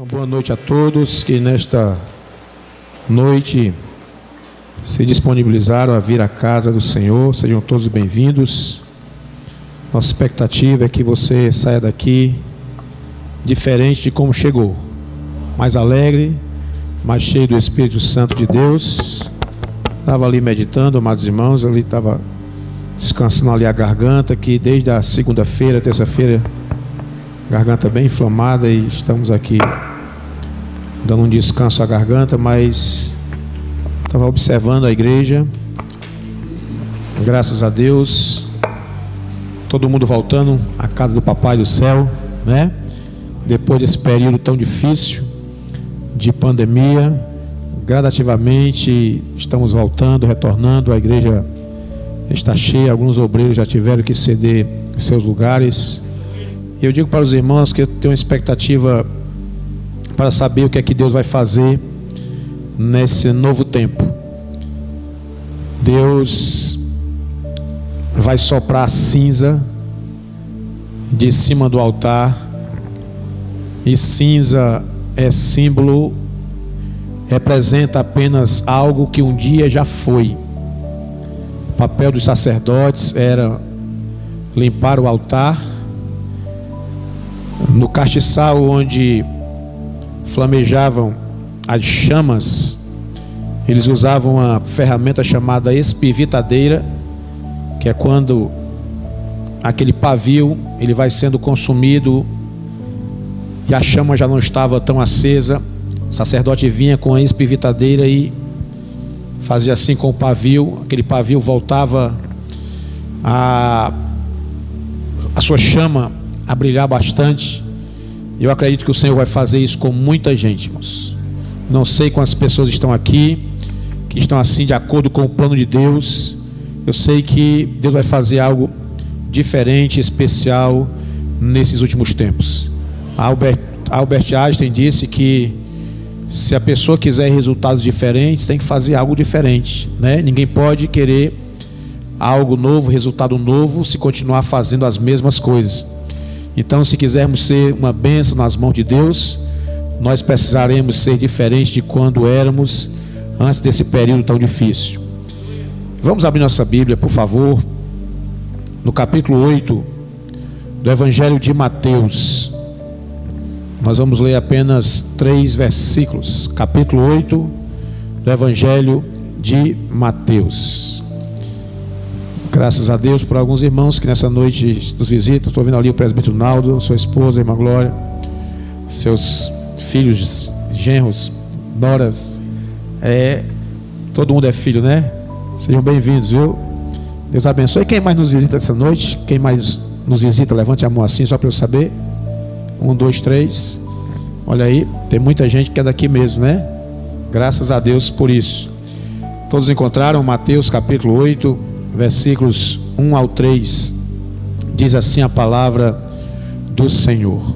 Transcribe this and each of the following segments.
Uma boa noite a todos que nesta noite se disponibilizaram a vir à casa do Senhor. Sejam todos bem-vindos. Nossa expectativa é que você saia daqui diferente de como chegou, mais alegre, mais cheio do Espírito Santo de Deus. Estava ali meditando, amados irmãos, ali estava descansando ali a garganta, que desde a segunda-feira, terça-feira, garganta bem inflamada e estamos aqui dando um descanso à garganta, mas estava observando a igreja. Graças a Deus, todo mundo voltando à casa do Papai do Céu, né? Depois desse período tão difícil de pandemia, gradativamente estamos voltando, retornando. A igreja está cheia, alguns obreiros já tiveram que ceder seus lugares. Eu digo para os irmãos que eu tenho uma expectativa para saber o que é que Deus vai fazer nesse novo tempo. Deus vai soprar cinza de cima do altar, e cinza é símbolo, representa apenas algo que um dia já foi. O papel dos sacerdotes era limpar o altar, no castiçal onde flamejavam as chamas, eles usavam a ferramenta chamada espivitadeira, que é quando aquele pavio ele vai sendo consumido e a chama já não estava tão acesa. O sacerdote vinha com a espivitadeira e fazia assim com o pavio, aquele pavio voltava a a sua chama a brilhar bastante. Eu acredito que o Senhor vai fazer isso com muita gente, irmãos. Não sei quantas pessoas estão aqui que estão assim de acordo com o plano de Deus. Eu sei que Deus vai fazer algo diferente, especial nesses últimos tempos. Albert, Albert Einstein disse que se a pessoa quiser resultados diferentes, tem que fazer algo diferente, né? Ninguém pode querer algo novo, resultado novo, se continuar fazendo as mesmas coisas. Então, se quisermos ser uma bênção nas mãos de Deus, nós precisaremos ser diferentes de quando éramos antes desse período tão difícil. Vamos abrir nossa Bíblia, por favor, no capítulo 8 do Evangelho de Mateus. Nós vamos ler apenas três versículos. Capítulo 8 do Evangelho de Mateus. Graças a Deus por alguns irmãos que nessa noite nos visitam. Estou vendo ali o presbítero Naldo, sua esposa, irmã Glória, seus filhos, genros, noras. É, todo mundo é filho, né? Sejam bem-vindos, viu? Deus abençoe. Quem mais nos visita essa noite? Quem mais nos visita? Levante a mão assim, só para eu saber. Um, dois, três. Olha aí, tem muita gente que é daqui mesmo, né? Graças a Deus por isso. Todos encontraram Mateus capítulo 8 versículos 1 ao 3, diz assim a palavra do Senhor.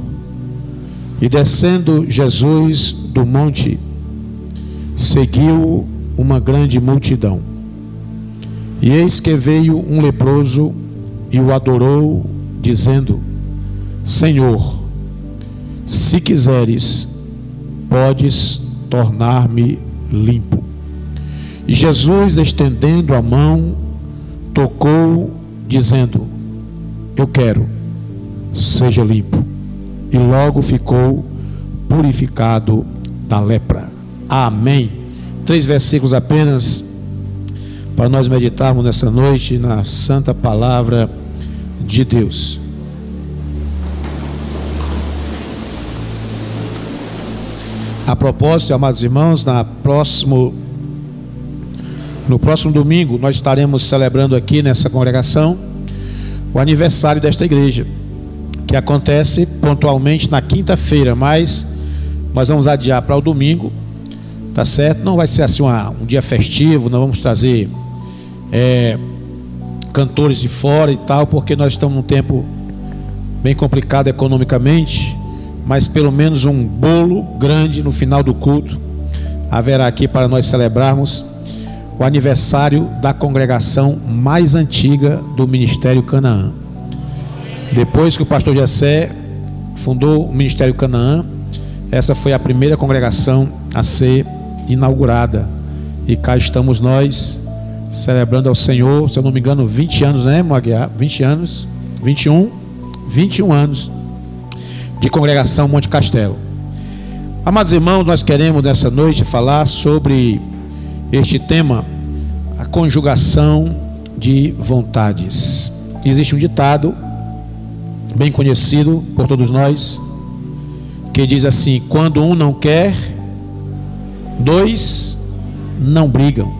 E descendo Jesus do monte, seguiu uma grande multidão. E eis que veio um leproso e o adorou, dizendo: Senhor, se quiseres, podes tornar-me limpo. E Jesus, estendendo a mão, tocou, dizendo: Eu quero, seja limpo. E logo ficou purificado da lepra. Amém. Três versículos apenas para nós meditarmos nessa noite na santa palavra de Deus. A propósito, amados irmãos, na próximo no próximo domingo, nós estaremos celebrando aqui nessa congregação o aniversário desta igreja, que acontece pontualmente na quinta-feira, mas nós vamos adiar para o domingo, tá certo? Não vai ser assim uma, um dia festivo, não vamos trazer é, cantores de fora e tal, porque nós estamos num tempo bem complicado economicamente, mas pelo menos um bolo grande no final do culto haverá aqui para nós celebrarmos o aniversário da congregação mais antiga do Ministério Canaã. Depois que o pastor Jessé fundou o Ministério Canaã, essa foi a primeira congregação a ser inaugurada. E cá estamos nós celebrando ao Senhor, se eu não me engano, 20 anos, né, Moaguiar? 20 anos, 21, 21 anos de congregação Monte Castelo. Amados irmãos, nós queremos nessa noite falar sobre este tema, a conjugação de vontades. Existe um ditado bem conhecido por todos nós que diz assim: quando um não quer, dois não brigam.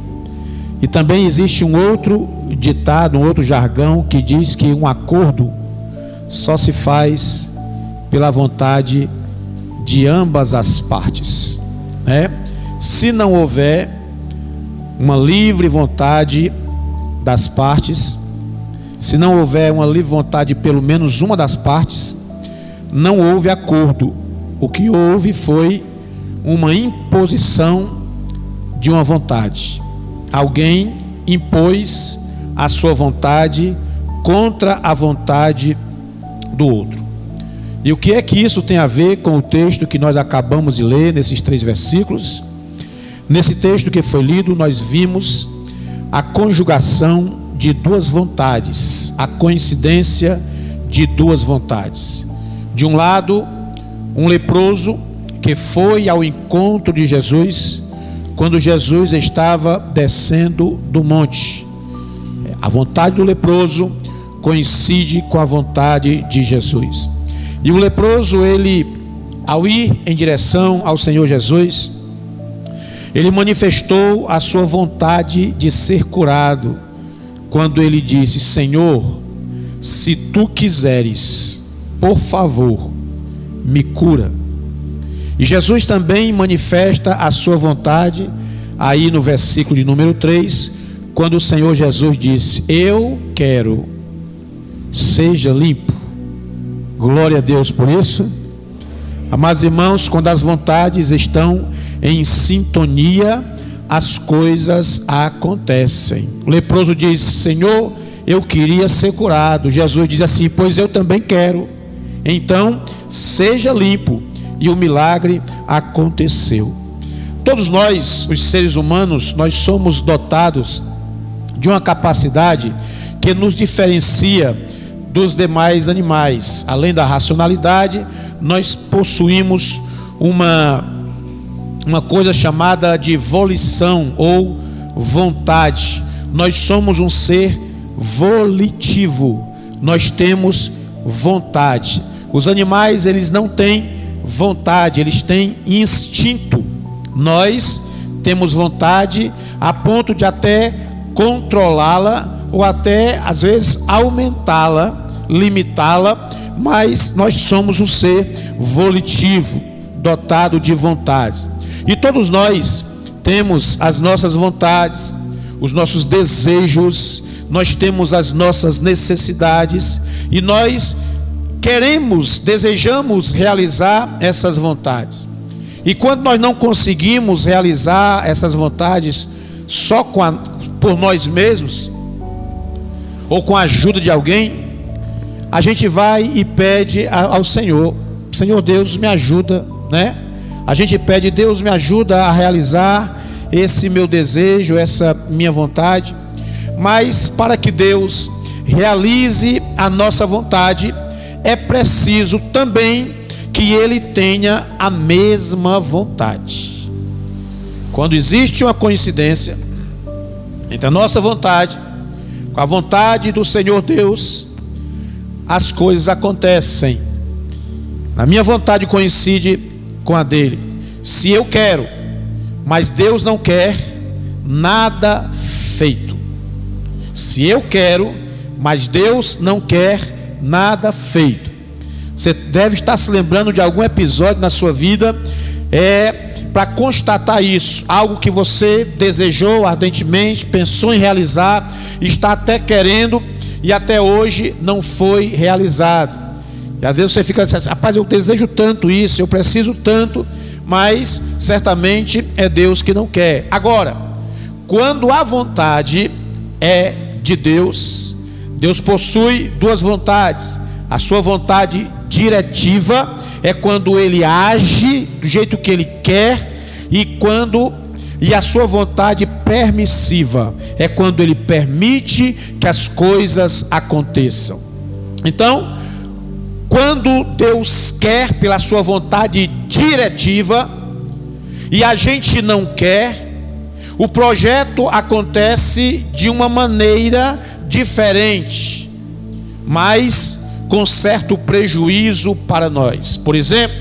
E também existe um outro ditado, um outro jargão que diz que um acordo só se faz pela vontade de ambas as partes. Né? Se não houver uma livre vontade das partes, se não houver uma livre vontade de pelo menos uma das partes, não houve acordo. O que houve foi uma imposição de uma vontade. Alguém impôs a sua vontade contra a vontade do outro. E o que é que isso tem a ver com o texto que nós acabamos de ler nesses três versículos? Nesse texto que foi lido, nós vimos a conjugação de duas vontades, a coincidência de duas vontades. De um lado, um leproso que foi ao encontro de Jesus quando Jesus estava descendo do monte. A vontade do leproso coincide com a vontade de Jesus. E o leproso, ele, ao ir em direção ao Senhor Jesus, ele manifestou a sua vontade de ser curado, quando ele disse: Senhor, se tu quiseres, por favor, me cura. E Jesus também manifesta a sua vontade, aí no versículo de número 3, quando o Senhor Jesus disse: Eu quero, seja limpo. Glória a Deus por isso. Amados irmãos, quando as vontades estão em sintonia, as coisas acontecem. O leproso diz: Senhor, eu queria ser curado. Jesus diz assim: Pois eu também quero. Então, seja limpo. E o milagre aconteceu. Todos nós, os seres humanos, nós somos dotados de uma capacidade que nos diferencia dos demais animais. Além da racionalidade, nós possuímos uma, uma coisa chamada de volição ou vontade. Nós somos um ser volitivo. Nós temos vontade. Os animais, eles não têm vontade, eles têm instinto. Nós temos vontade a ponto de até controlá-la ou até às vezes aumentá-la limitá-la, mas nós somos um ser volitivo, dotado de vontade. E todos nós temos as nossas vontades, os nossos desejos, nós temos as nossas necessidades e nós queremos, desejamos realizar essas vontades. E quando nós não conseguimos realizar essas vontades só a, por nós mesmos, ou com a ajuda de alguém, a gente vai e pede ao Senhor: Senhor Deus, me ajuda, né? A gente pede, Deus, me ajuda a realizar esse meu desejo, essa minha vontade. Mas para que Deus realize a nossa vontade, é preciso também que Ele tenha a mesma vontade. Quando existe uma coincidência entre a nossa vontade com a vontade do Senhor Deus, as coisas acontecem. A minha vontade coincide com a dele. Se eu quero, mas Deus não quer, nada feito. Se eu quero, mas Deus não quer, nada feito. Você deve estar se lembrando de algum episódio na sua vida, é para constatar isso, algo que você desejou ardentemente, pensou em realizar, está até querendo, e até hoje não foi realizado. E às vezes você fica assim, rapaz, eu desejo tanto isso, eu preciso tanto, mas certamente é Deus que não quer. Agora, quando a vontade é de Deus, Deus possui duas vontades: a sua vontade diretiva é quando ele age do jeito que ele quer e quando e a sua vontade permissiva é quando ele permite que as coisas aconteçam. Então, quando Deus quer pela sua vontade diretiva e a gente não quer, o projeto acontece de uma maneira diferente, mas com certo prejuízo para nós. Por exemplo,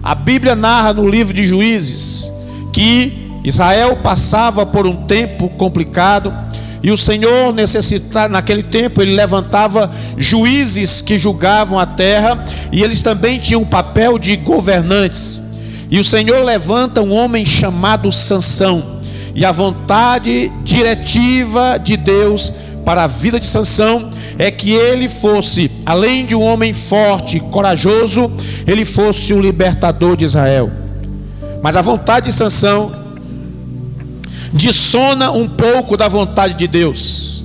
a Bíblia narra no livro de Juízes que Israel passava por um tempo complicado e o Senhor necessitava, naquele tempo, ele levantava juízes que julgavam a terra, e eles também tinham um papel de governantes. E o Senhor levanta um homem chamado Sansão. E a vontade diretiva de Deus para a vida de Sansão é que ele fosse, além de um homem forte, corajoso, ele fosse o libertador de Israel. Mas a vontade de Sansão dissona um pouco da vontade de Deus.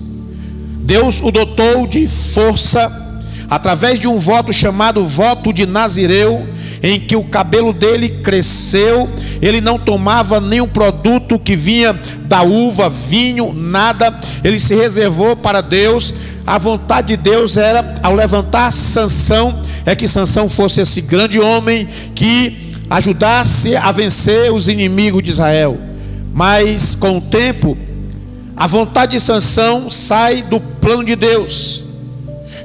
Deus o dotou de força através de um voto chamado voto de Nazireu, em que o cabelo dele cresceu, ele não tomava nenhum produto que vinha da uva, vinho, nada, ele se reservou para Deus. A vontade de Deus era, ao levantar Sansão, é que Sansão fosse esse grande homem que ajudasse a vencer os inimigos de Israel. Mas com o tempo, a vontade de Sansão sai do plano de Deus,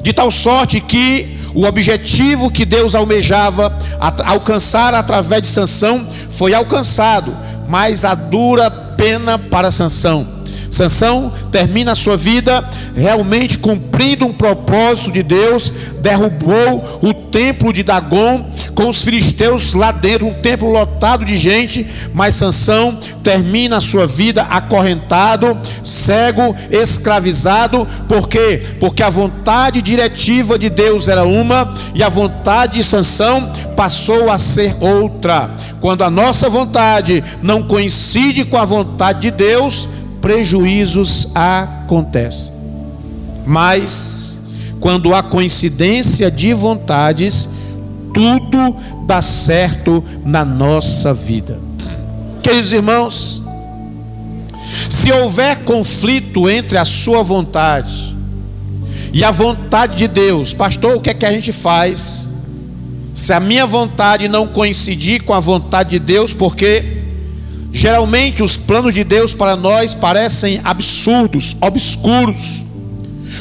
de tal sorte que o objetivo que Deus almejava alcançar através de Sansão foi alcançado, mas a dura pena para Sansão Sansão termina a sua vida realmente cumprindo um propósito de Deus, derrubou o templo de Dagon com os filisteus lá dentro, um templo lotado de gente, mas Sansão termina a sua vida acorrentado, cego, escravizado, por quê? Porque a vontade diretiva de Deus era uma e a vontade de Sansão passou a ser outra. Quando a nossa vontade não coincide com a vontade de Deus, prejuízos acontecem. Mas, quando há coincidência de vontades, tudo dá certo na nossa vida. Queridos irmãos, se houver conflito entre a sua vontade e a vontade de Deus, pastor, o que é que a gente faz? Se a minha vontade não coincidir com a vontade de Deus, porque Geralmente os planos de Deus para nós parecem absurdos, obscuros.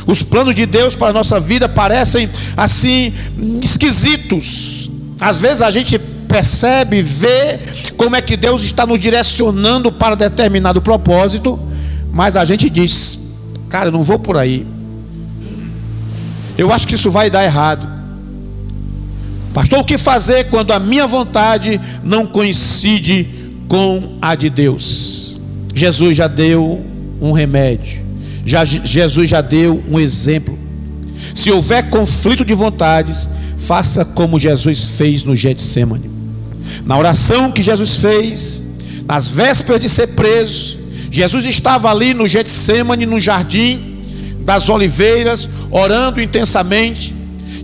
Os planos de Deus para a nossa vida parecem assim esquisitos. Às vezes a gente percebe, vê como é que Deus está nos direcionando para determinado propósito, mas a gente diz: "Cara, eu não vou por aí. Eu acho que isso vai dar errado." Pastor, o que fazer quando a minha vontade não coincide com a de Deus. Jesus já deu um remédio, já, Jesus já deu um exemplo. Se houver conflito de vontades, faça como Jesus fez no Getsemane. Na oração que Jesus fez, nas vésperas de ser preso, Jesus estava ali no Getsemane, no jardim das oliveiras, orando intensamente,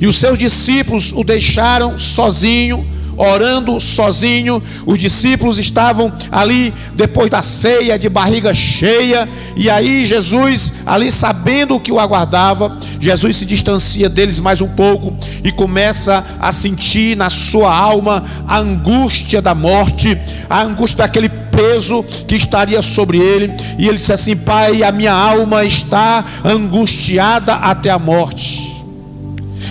e os seus discípulos o deixaram sozinho orando sozinho. Os discípulos estavam ali depois da ceia, de barriga cheia, e aí Jesus, ali sabendo o que o aguardava, Jesus se distancia deles mais um pouco e começa a sentir na sua alma a angústia da morte, a angústia daquele peso que estaria sobre ele, e ele disse assim: Pai, a minha alma está angustiada até a morte.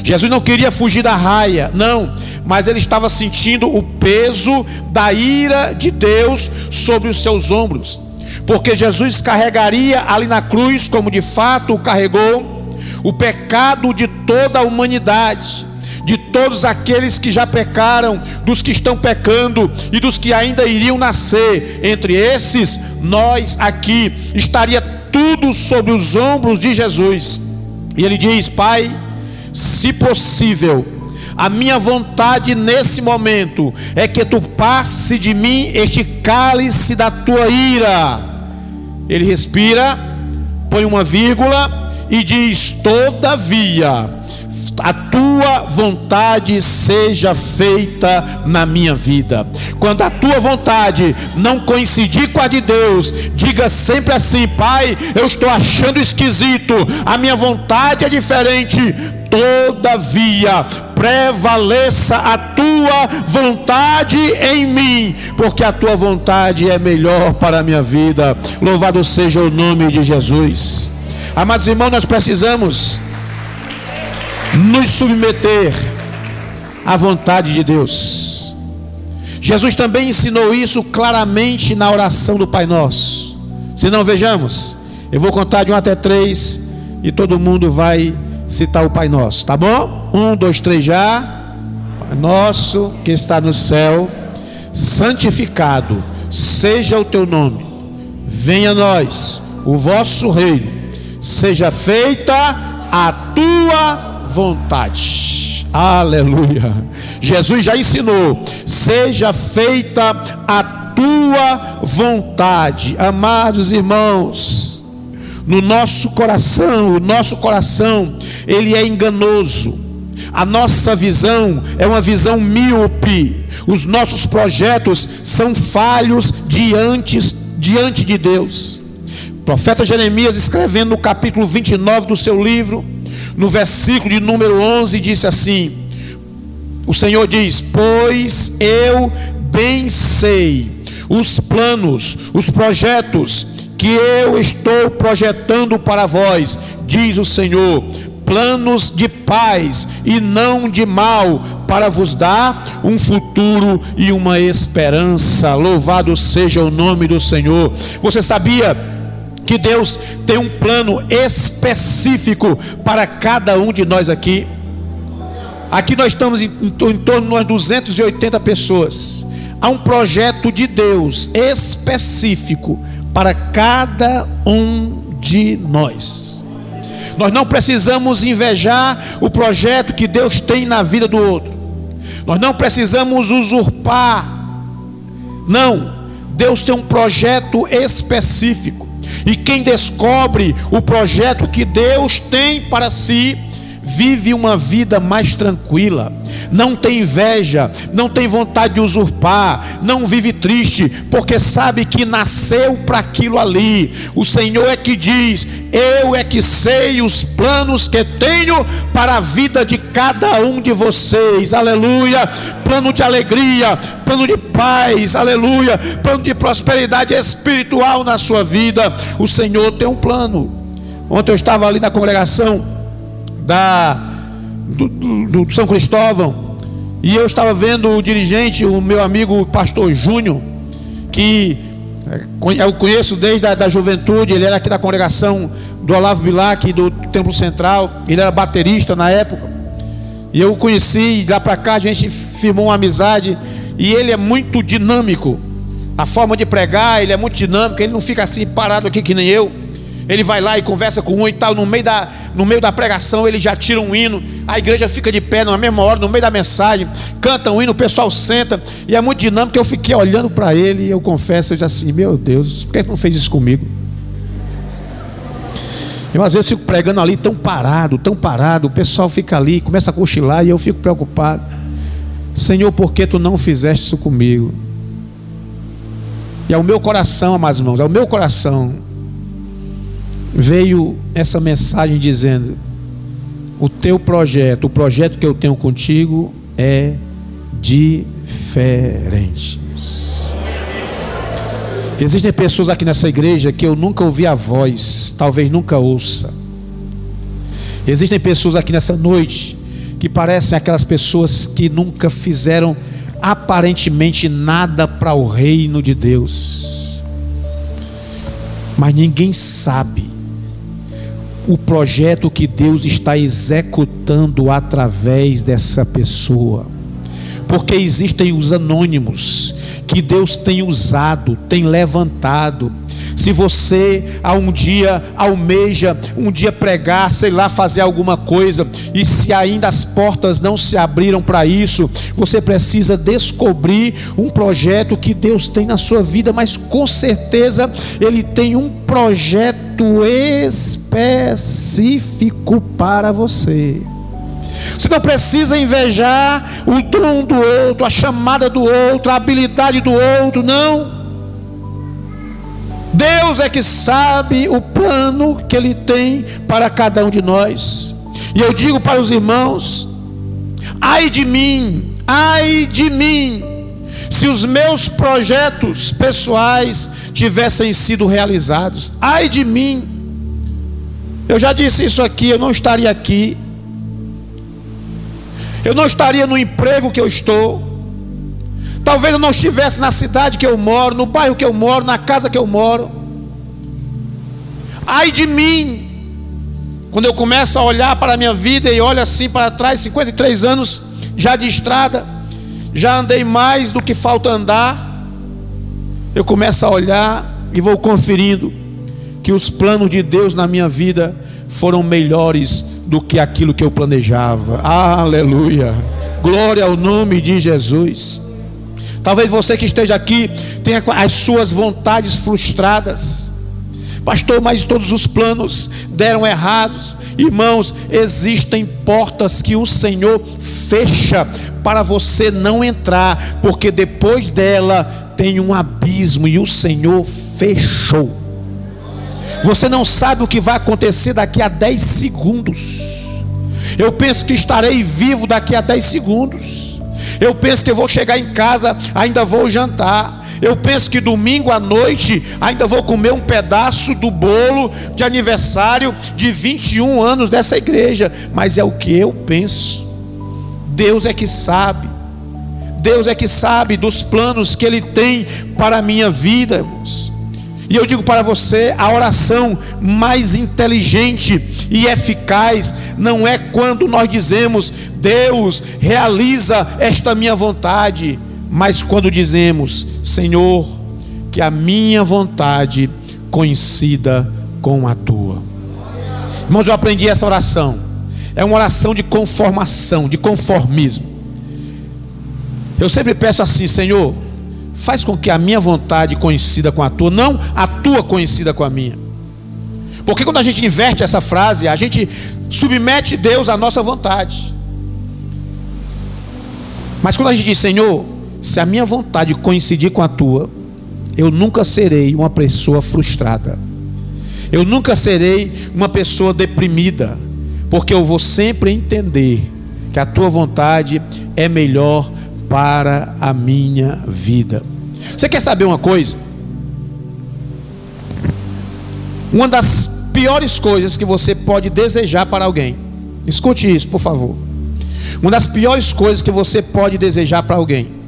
Jesus não queria fugir da raia, não, mas ele estava sentindo o peso da ira de Deus sobre os seus ombros, porque Jesus carregaria ali na cruz, como de fato carregou, o pecado de toda a humanidade, de todos aqueles que já pecaram, dos que estão pecando e dos que ainda iriam nascer. Entre esses, nós aqui estaria tudo sobre os ombros de Jesus. E ele diz: Pai, se possível, a minha vontade nesse momento é que tu passe de mim este cálice da tua ira. Ele respira, põe uma vírgula e diz: Todavia, a tua vontade seja feita na minha vida. Quando a tua vontade não coincidir com a de Deus, diga sempre assim: Pai, eu estou achando esquisito, a minha vontade é diferente. Todavia, prevaleça a tua vontade em mim, porque a tua vontade é melhor para a minha vida. Louvado seja o nome de Jesus. Amados irmãos, nós precisamos nos submeter à vontade de Deus. Jesus também ensinou isso claramente na oração do Pai Nosso. Se não vejamos, eu vou contar de um até três e todo mundo vai citar o Pai Nosso, tá bom? Um, dois, três já. Pai Nosso que está no céu, santificado seja o teu nome. Venha a nós o vosso reino. Seja feita a tua vontade. Aleluia. Jesus já ensinou: seja feita a tua vontade. Amados irmãos, no nosso coração, o nosso coração, ele é enganoso. A nossa visão é uma visão míope. Os nossos projetos são falhos diante, diante de Deus. O profeta Jeremias, escrevendo no capítulo 29 do seu livro, no versículo de número 11, disse assim: O Senhor diz: Pois eu bem sei os planos, os projetos que eu estou projetando para vós, diz o Senhor, planos de paz e não de mal, para vos dar um futuro e uma esperança. Louvado seja o nome do Senhor. Você sabia? que Deus tem um plano específico para cada um de nós aqui. Aqui nós estamos em, em, torno de 280 pessoas. Há um projeto de Deus específico para cada um de nós. Nós não precisamos invejar o projeto que Deus tem na vida do outro. Nós não precisamos usurpar. Não. Deus tem um projeto específico. E quem descobre o projeto que Deus tem para si, vive uma vida mais tranquila, não tem inveja, não tem vontade de usurpar, não vive triste, porque sabe que nasceu para aquilo ali. O Senhor é que diz: Eu é que sei os planos que tenho para a vida de cada um de vocês. Aleluia! Plano de alegria, plano de paz, aleluia, plano de prosperidade espiritual na sua vida. O Senhor tem um plano. Ontem eu estava ali na congregação da, do, do, do São Cristóvão, e eu estava vendo o dirigente, o meu amigo pastor Júnior, que é, eu conheço desde a da juventude, ele era aqui da congregação do Olavo Bilac, do Templo Central, ele era baterista na época, e eu o conheci, lá para cá a gente firmou uma amizade, e ele é muito dinâmico, a forma de pregar, ele é muito dinâmico, ele não fica assim parado aqui que nem eu, ele vai lá e conversa com um e tal, no meio da, no meio da pregação ele já tira um hino, a igreja fica de pé na mesma hora, no meio da mensagem, canta um hino, o pessoal senta, e é muito dinâmico. Eu fiquei olhando para ele e eu confesso, eu disse assim: Meu Deus, por que não fez isso comigo? Eu às vezes fico pregando ali tão parado, tão parado, o pessoal fica ali, começa a cochilar e eu fico preocupado. Senhor, por que tu não fizeste isso comigo? E ao meu coração, amados irmãos, ao meu coração, veio essa mensagem dizendo: o teu projeto, o projeto que eu tenho contigo é diferente. Existem pessoas aqui nessa igreja que eu nunca ouvi a voz, talvez nunca ouça. Existem pessoas aqui nessa noite que parecem aquelas pessoas que nunca fizeram aparentemente nada para o reino de Deus. Mas ninguém sabe o projeto que Deus está executando através dessa pessoa. Porque existem os anônimos que Deus tem usado, tem levantado, se você a um dia almeja, um dia pregar, sei lá, fazer alguma coisa, e se ainda as portas não se abriram para isso, você precisa descobrir um projeto que Deus tem na sua vida, mas com certeza Ele tem um projeto específico para você. Você não precisa invejar o dom do outro, a chamada do outro, a habilidade do outro, não. Deus é que sabe o plano que Ele tem para cada um de nós. E eu digo para os irmãos: ai de mim, ai de mim, se os meus projetos pessoais tivessem sido realizados, ai de mim. Eu já disse isso aqui, eu não estaria aqui. Eu não estaria no emprego que eu estou. Talvez eu não estivesse na cidade que eu moro, no bairro que eu moro, na casa que eu moro. Ai de mim, quando eu começo a olhar para a minha vida e olho assim para trás, 53 anos já de estrada, já andei mais do que falta andar. Eu começo a olhar e vou conferindo que os planos de Deus na minha vida foram melhores do que aquilo que eu planejava. Aleluia! Glória ao nome de Jesus. Talvez você que esteja aqui tenha as suas vontades frustradas. Pastor, mas todos os planos deram errados. Irmãos, existem portas que o Senhor fecha para você não entrar, porque depois dela tem um abismo e o Senhor fechou. Você não sabe o que vai acontecer daqui a 10 segundos. Eu penso que estarei vivo daqui a 10 segundos. Eu penso que eu vou chegar em casa, ainda vou jantar. Eu penso que domingo à noite ainda vou comer um pedaço do bolo de aniversário de 21 anos dessa igreja, mas é o que eu penso. Deus é que sabe. Deus é que sabe dos planos que Ele tem para a minha vida, irmãos. E eu digo para você: a oração mais inteligente e eficaz não é quando nós dizemos, Deus, realiza esta minha vontade, mas quando dizemos, Senhor, que a minha vontade coincida com a tua. Irmãos, eu aprendi essa oração. É uma oração de conformação, de conformismo. Eu sempre peço assim, Senhor, faz com que a minha vontade coincida com a tua, não a tua coincida com a minha. Porque quando a gente inverte essa frase, a gente submete Deus à nossa vontade. Mas quando a gente diz, Senhor, se a minha vontade coincidir com a tua, eu nunca serei uma pessoa frustrada. Eu nunca serei uma pessoa deprimida, porque eu vou sempre entender que a tua vontade é melhor para a minha vida. Você quer saber uma coisa? Uma das piores coisas que você pode desejar para alguém. Escute isso, por favor. Uma das piores coisas que você pode desejar para alguém.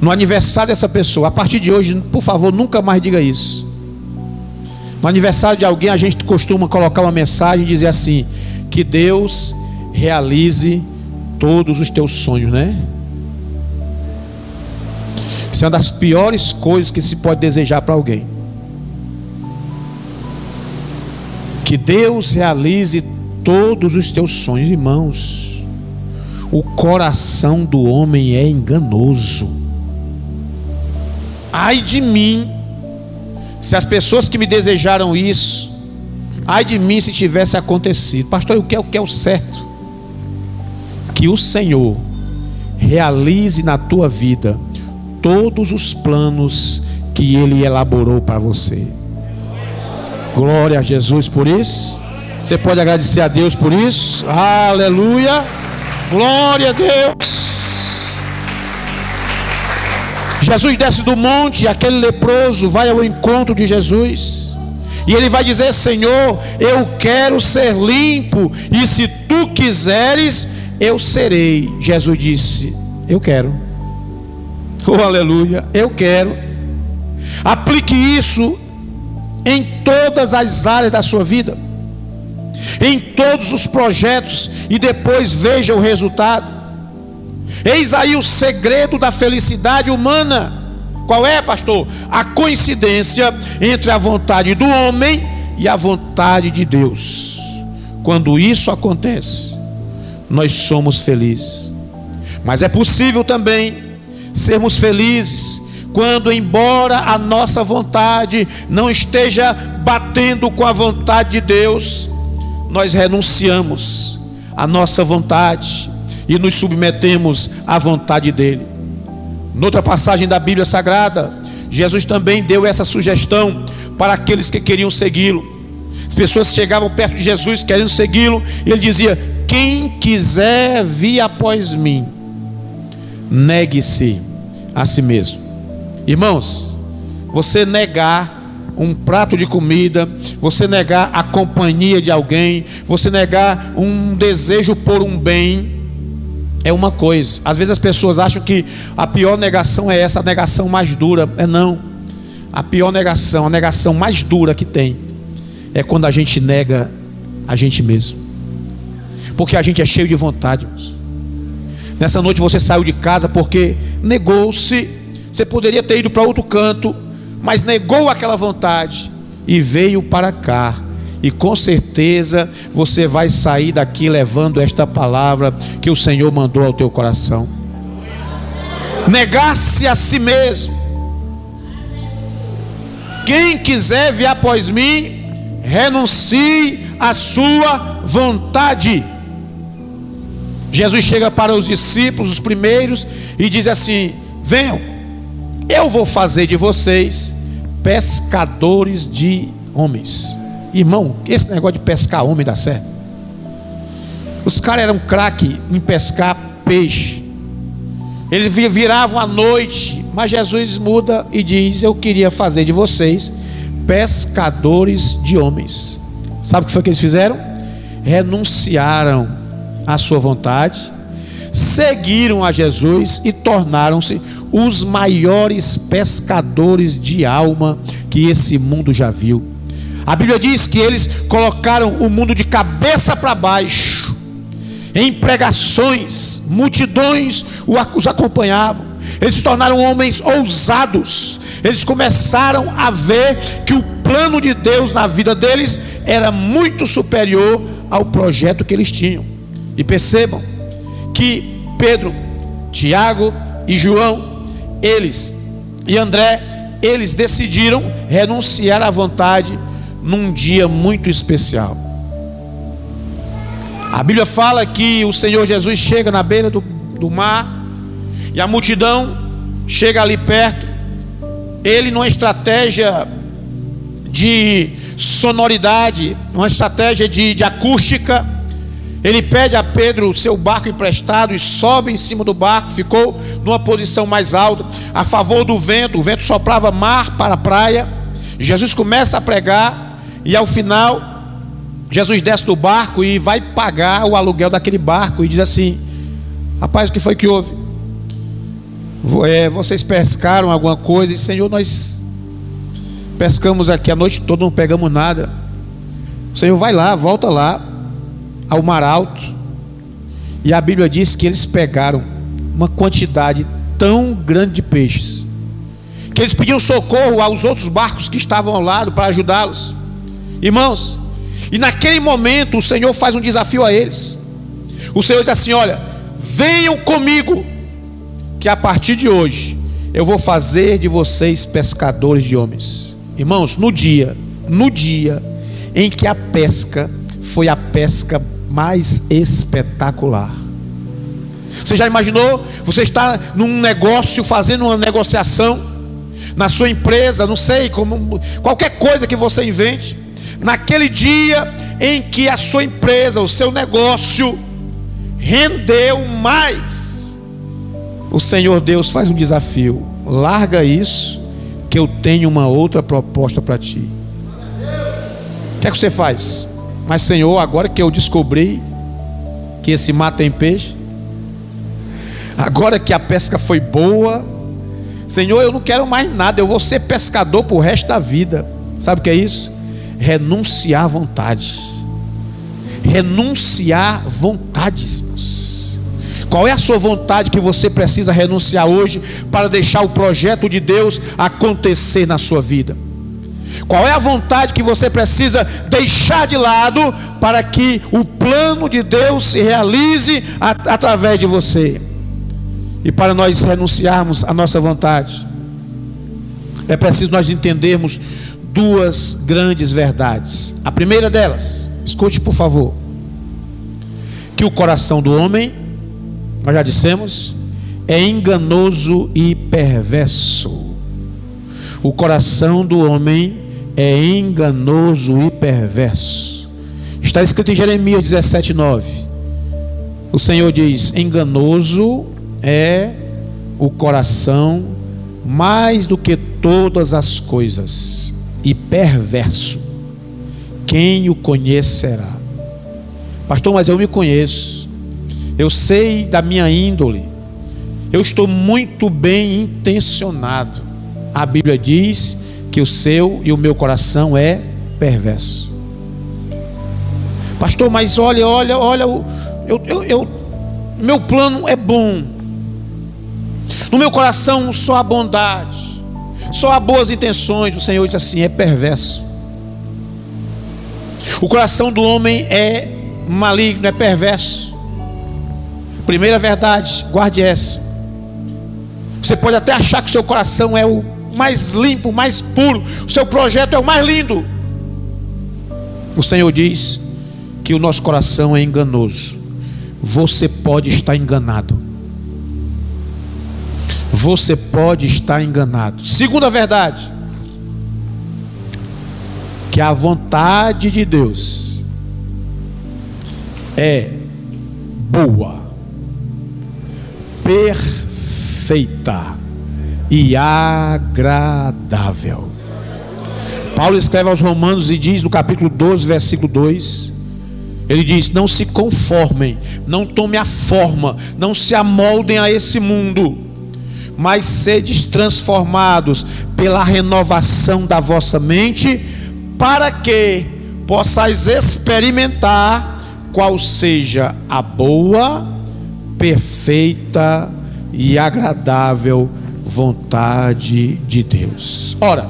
No aniversário dessa pessoa, a partir de hoje, por favor, nunca mais diga isso. No aniversário de alguém, a gente costuma colocar uma mensagem e dizer assim: que Deus realize todos os teus sonhos, né? Isso é uma das piores coisas que se pode desejar para alguém. Que Deus realize todos os teus sonhos, irmãos. O coração do homem é enganoso. Ai de mim, se as pessoas que me desejaram isso, ai de mim se tivesse acontecido. Pastor, o que é o que é o certo? Que o Senhor realize na tua vida todos os planos que ele elaborou para você. Glória a Jesus por isso. Você pode agradecer a Deus por isso. Aleluia. Glória a Deus. Jesus desce do monte, aquele leproso vai ao encontro de Jesus. E ele vai dizer: Senhor, eu quero ser limpo, e se tu quiseres, eu serei. Jesus disse: Eu quero. Oh, aleluia, eu quero. Aplique isso em todas as áreas da sua vida, em todos os projetos, e depois veja o resultado. Eis aí o segredo da felicidade humana. Qual é, pastor? A coincidência entre a vontade do homem e a vontade de Deus. Quando isso acontece, nós somos felizes. Mas é possível também sermos felizes quando, embora a nossa vontade não esteja batendo com a vontade de Deus, nós renunciamos a nossa vontade e nos submetemos à vontade dele. Noutra passagem da Bíblia Sagrada, Jesus também deu essa sugestão para aqueles que queriam segui-lo. As pessoas chegavam perto de Jesus querendo segui-lo, e ele dizia: Quem quiser vir após mim, negue-se a si mesmo. Irmãos, você negar um prato de comida, você negar a companhia de alguém, você negar um desejo por um bem, é uma coisa. Às vezes as pessoas acham que a pior negação é essa, a negação mais dura. É não. A pior negação, a negação mais dura que tem, é quando a gente nega a gente mesmo. Porque a gente é cheio de vontade. Nessa noite você saiu de casa porque negou-se. Você poderia ter ido para outro canto, mas negou aquela vontade e veio para cá. E com certeza você vai sair daqui levando esta palavra que o Senhor mandou ao teu coração. Negar-se a si mesmo. Quem quiser vir após mim, renuncie à sua vontade. Jesus chega para os discípulos, os primeiros, e diz assim: Venham, eu vou fazer de vocês pescadores de homens. Irmão, esse negócio de pescar homem dá certo. Os caras eram craque em pescar peixe. Eles viravam à noite, mas Jesus muda e diz: Eu queria fazer de vocês pescadores de homens. Sabe o que foi que eles fizeram? Renunciaram à sua vontade, seguiram a Jesus e tornaram-se os maiores pescadores de alma que esse mundo já viu. A Bíblia diz que eles colocaram o mundo de cabeça para baixo, em pregações, multidões os acompanhavam, eles se tornaram homens ousados, eles começaram a ver que o plano de Deus na vida deles era muito superior ao projeto que eles tinham. E percebam que Pedro, Tiago e João eles e André, eles decidiram renunciar à vontade num dia muito especial. A Bíblia fala que o Senhor Jesus chega na beira do, do mar e a multidão chega ali perto. Ele, numa estratégia de sonoridade, uma estratégia de, de acústica, ele pede a Pedro o seu barco emprestado e sobe em cima do barco, ficou numa posição mais alta, a favor do vento, o vento soprava mar para a praia. Jesus começa a pregar e ao final Jesus desce do barco e vai pagar o aluguel daquele barco e diz assim: Rapaz, o que foi que houve? É, vocês pescaram alguma coisa? E Senhor, nós pescamos aqui a noite toda, não pegamos nada. O Senhor vai lá, volta lá ao mar alto, e a Bíblia diz que eles pegaram uma quantidade tão grande de peixes, que eles pediam socorro aos outros barcos que estavam ao lado para ajudá-los. Irmãos, e naquele momento o Senhor faz um desafio a eles. O Senhor diz assim: Olha, venham comigo, que a partir de hoje eu vou fazer de vocês pescadores de homens. Irmãos, no dia, no dia em que a pesca foi a pesca mais espetacular. Você já imaginou? Você está num negócio, fazendo uma negociação na sua empresa, não sei, como qualquer coisa que você invente. Naquele dia em que a sua empresa, o seu negócio rendeu mais, o Senhor Deus faz um desafio: larga isso, que eu tenho uma outra proposta para ti. O que é que você faz? Mas, Senhor, agora que eu descobri que esse mar tem peixe, agora que a pesca foi boa, Senhor, eu não quero mais nada, eu vou ser pescador para o resto da vida. Sabe o que é isso? Renunciar à vontade. Renunciar vontades. Qual é a sua vontade que você precisa renunciar hoje para deixar o projeto de Deus acontecer na sua vida? Qual é a vontade que você precisa deixar de lado para que o plano de Deus se realize através de você? E para nós renunciarmos à nossa vontade, é preciso nós entendermos duas grandes verdades. A primeira delas, escute por favor, que o coração do homem, nós já dissemos, é enganoso e perverso. O coração do homem é enganoso e perverso. Está escrito em Jeremias 17, 9. O Senhor diz: enganoso é o coração mais do que todas as coisas, e perverso. Quem o conhecerá? Pastor, mas eu me conheço. Eu sei da minha índole. Eu estou muito bem intencionado. A Bíblia diz que o seu e o meu coração é perverso. Pastor, mas olha, olha, olha, eu, eu, eu, meu plano é bom. No meu coração só há bondade, só há boas intenções. O Senhor diz assim: é perverso. O coração do homem é maligno, é perverso. Primeira verdade, guarde essa. Você pode até achar que o seu coração é o mais limpo, mais puro, o seu projeto é o mais lindo. O Senhor diz que o nosso coração é enganoso. Você pode estar enganado. Você pode estar enganado. Segunda verdade, que a vontade de Deus é boa, perfeita e agradável. Paulo escreve aos Romanos e diz no capítulo 12, versículo 2: ele diz: Não se conformem, não tomem a forma, não se amoldem a esse mundo, mas sedes transformados pela renovação da vossa mente, para que possais experimentar qual seja a boa, perfeita e agradável vontade de Deus. Ora,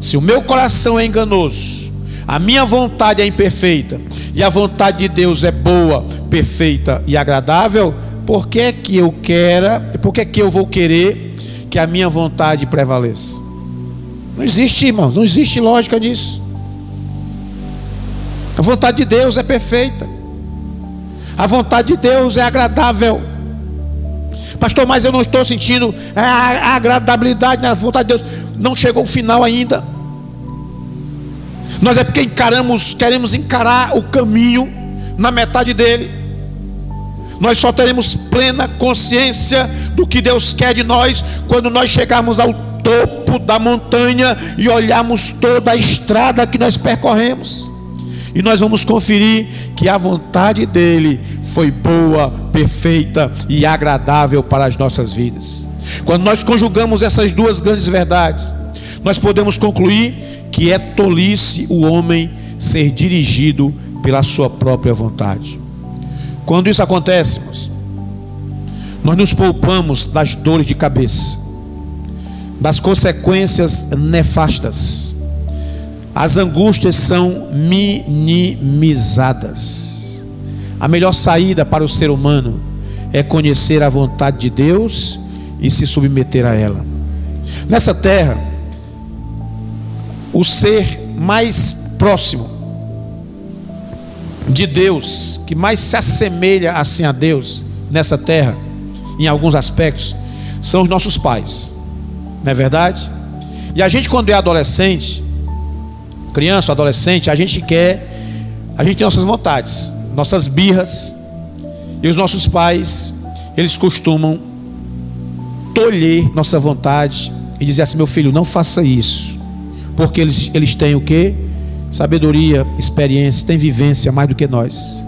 se o meu coração é enganoso, a minha vontade é imperfeita e a vontade de Deus é boa, perfeita e agradável, por que que eu quero, por que que eu vou querer que a minha vontade prevaleça? Não existe, irmão, não existe lógica nisso. A vontade de Deus é perfeita. A vontade de Deus é agradável. Pastor, mas eu não estou sentindo a agradabilidade na vontade de Deus. Não chegou o final ainda. Nós é porque encaramos, queremos encarar o caminho na metade dele. Nós só teremos plena consciência do que Deus quer de nós quando nós chegarmos ao topo da montanha e olharmos toda a estrada que nós percorremos. E nós vamos conferir que a vontade dele foi boa, perfeita e agradável para as nossas vidas. Quando nós conjugamos essas duas grandes verdades, nós podemos concluir que é tolice o homem ser dirigido pela sua própria vontade. Quando isso acontece, nós nos poupamos das dores de cabeça, das consequências nefastas. As angústias são minimizadas. A melhor saída para o ser humano é conhecer a vontade de Deus e se submeter a ela. Nessa terra, o ser mais próximo de Deus, que mais se assemelha assim a Deus nessa terra, em alguns aspectos, são os nossos pais, não é verdade? E a gente, quando é adolescente, criança, adolescente, a gente quer, a gente tem nossas vontades nossas birras, e os nossos pais, eles costumam tolher nossa vontade e dizer assim: meu filho, não faça isso, porque eles, eles têm o que? Sabedoria, experiência, têm vivência mais do que nós.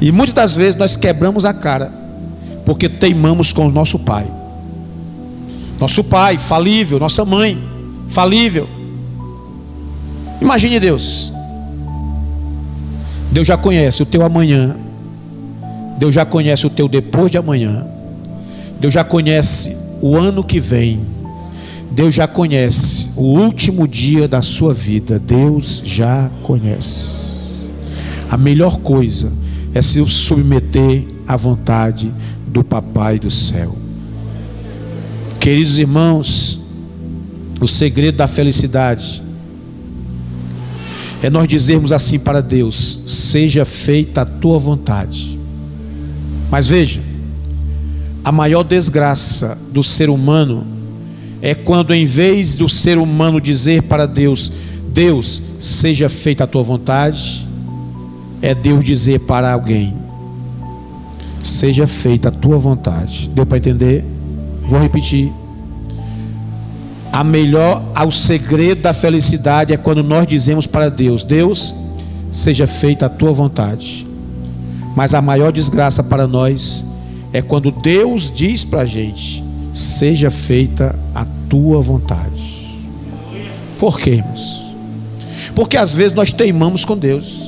E muitas das vezes nós quebramos a cara, porque teimamos com o nosso pai. Nosso pai falível, nossa mãe falível. Imagine Deus, Deus já conhece o teu amanhã. Deus já conhece o teu depois de amanhã. Deus já conhece o ano que vem. Deus já conhece o último dia da sua vida. Deus já conhece. A melhor coisa é se submeter à vontade do Papai do céu. Queridos irmãos, o segredo da felicidade é nós dizermos assim para Deus: seja feita a tua vontade. Mas veja, a maior desgraça do ser humano é quando, em vez do ser humano dizer para Deus: Deus, seja feita a tua vontade, é Deus dizer para alguém: Seja feita a tua vontade. Deu para entender? Vou repetir. A melhor, o segredo da felicidade é quando nós dizemos para Deus: Deus, seja feita a tua vontade. Mas a maior desgraça para nós é quando Deus diz para a gente: seja feita a tua vontade. Por quê, irmãos? Porque às vezes nós teimamos com Deus.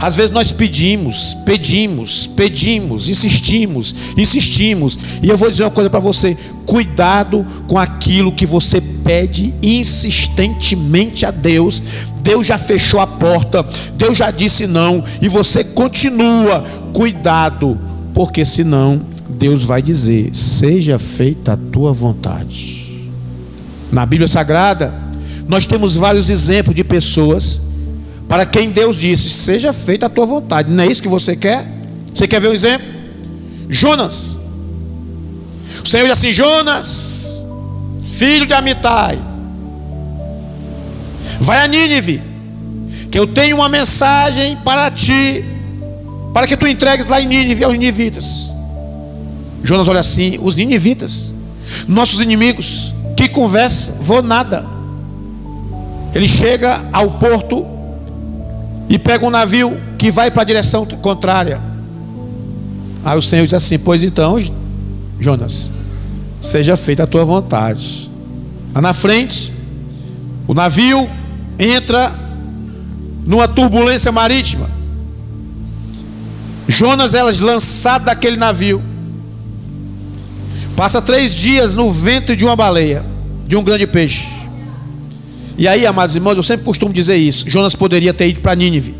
Às vezes nós pedimos, pedimos, pedimos, insistimos, insistimos. E eu vou dizer uma coisa para você: cuidado com aquilo que você pede insistentemente a Deus. Deus já fechou a porta, Deus já disse não, e você continua. Cuidado, porque senão Deus vai dizer: seja feita a tua vontade. Na Bíblia Sagrada, nós temos vários exemplos de pessoas para quem Deus disse: seja feita a tua vontade. Não é isso que você quer? Você quer ver um exemplo? Jonas. O Senhor diz assim: Jonas, filho de Amitai, vai a Nínive, que eu tenho uma mensagem para ti, para que tu entregues lá em Nínive aos ninivitas. Jonas olha assim: os ninivitas, nossos inimigos, que conversa, vou nada. Ele chega ao porto e pega um navio que vai para a direção contrária. Aí o Senhor diz assim: Pois então, Jonas, seja feita a tua vontade. Lá na frente, o navio entra numa turbulência marítima. Jonas, elas lançado daquele navio, passa três dias no ventre de uma baleia, de um grande peixe. E aí, amados irmãos, eu sempre costumo dizer isso. Jonas poderia ter ido para Nínive